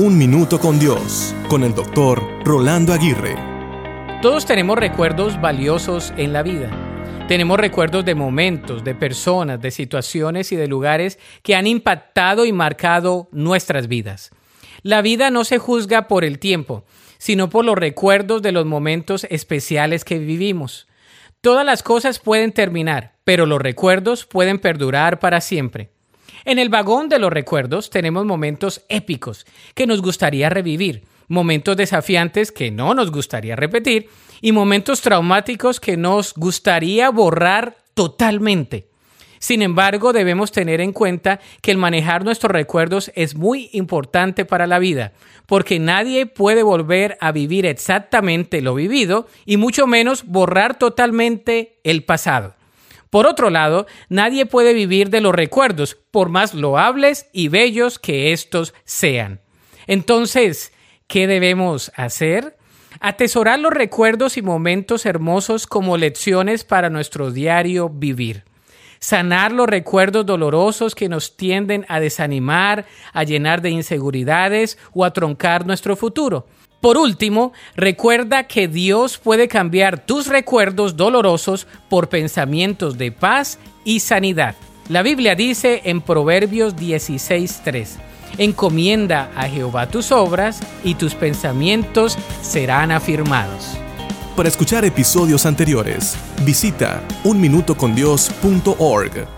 Un Minuto con Dios, con el doctor Rolando Aguirre. Todos tenemos recuerdos valiosos en la vida. Tenemos recuerdos de momentos, de personas, de situaciones y de lugares que han impactado y marcado nuestras vidas. La vida no se juzga por el tiempo, sino por los recuerdos de los momentos especiales que vivimos. Todas las cosas pueden terminar, pero los recuerdos pueden perdurar para siempre. En el vagón de los recuerdos tenemos momentos épicos que nos gustaría revivir, momentos desafiantes que no nos gustaría repetir y momentos traumáticos que nos gustaría borrar totalmente. Sin embargo, debemos tener en cuenta que el manejar nuestros recuerdos es muy importante para la vida, porque nadie puede volver a vivir exactamente lo vivido y mucho menos borrar totalmente el pasado. Por otro lado, nadie puede vivir de los recuerdos, por más loables y bellos que estos sean. Entonces, ¿qué debemos hacer? Atesorar los recuerdos y momentos hermosos como lecciones para nuestro diario vivir. Sanar los recuerdos dolorosos que nos tienden a desanimar, a llenar de inseguridades o a troncar nuestro futuro. Por último, recuerda que Dios puede cambiar tus recuerdos dolorosos por pensamientos de paz y sanidad. La Biblia dice en Proverbios 16:3, encomienda a Jehová tus obras y tus pensamientos serán afirmados. Para escuchar episodios anteriores, visita unminutocondios.org.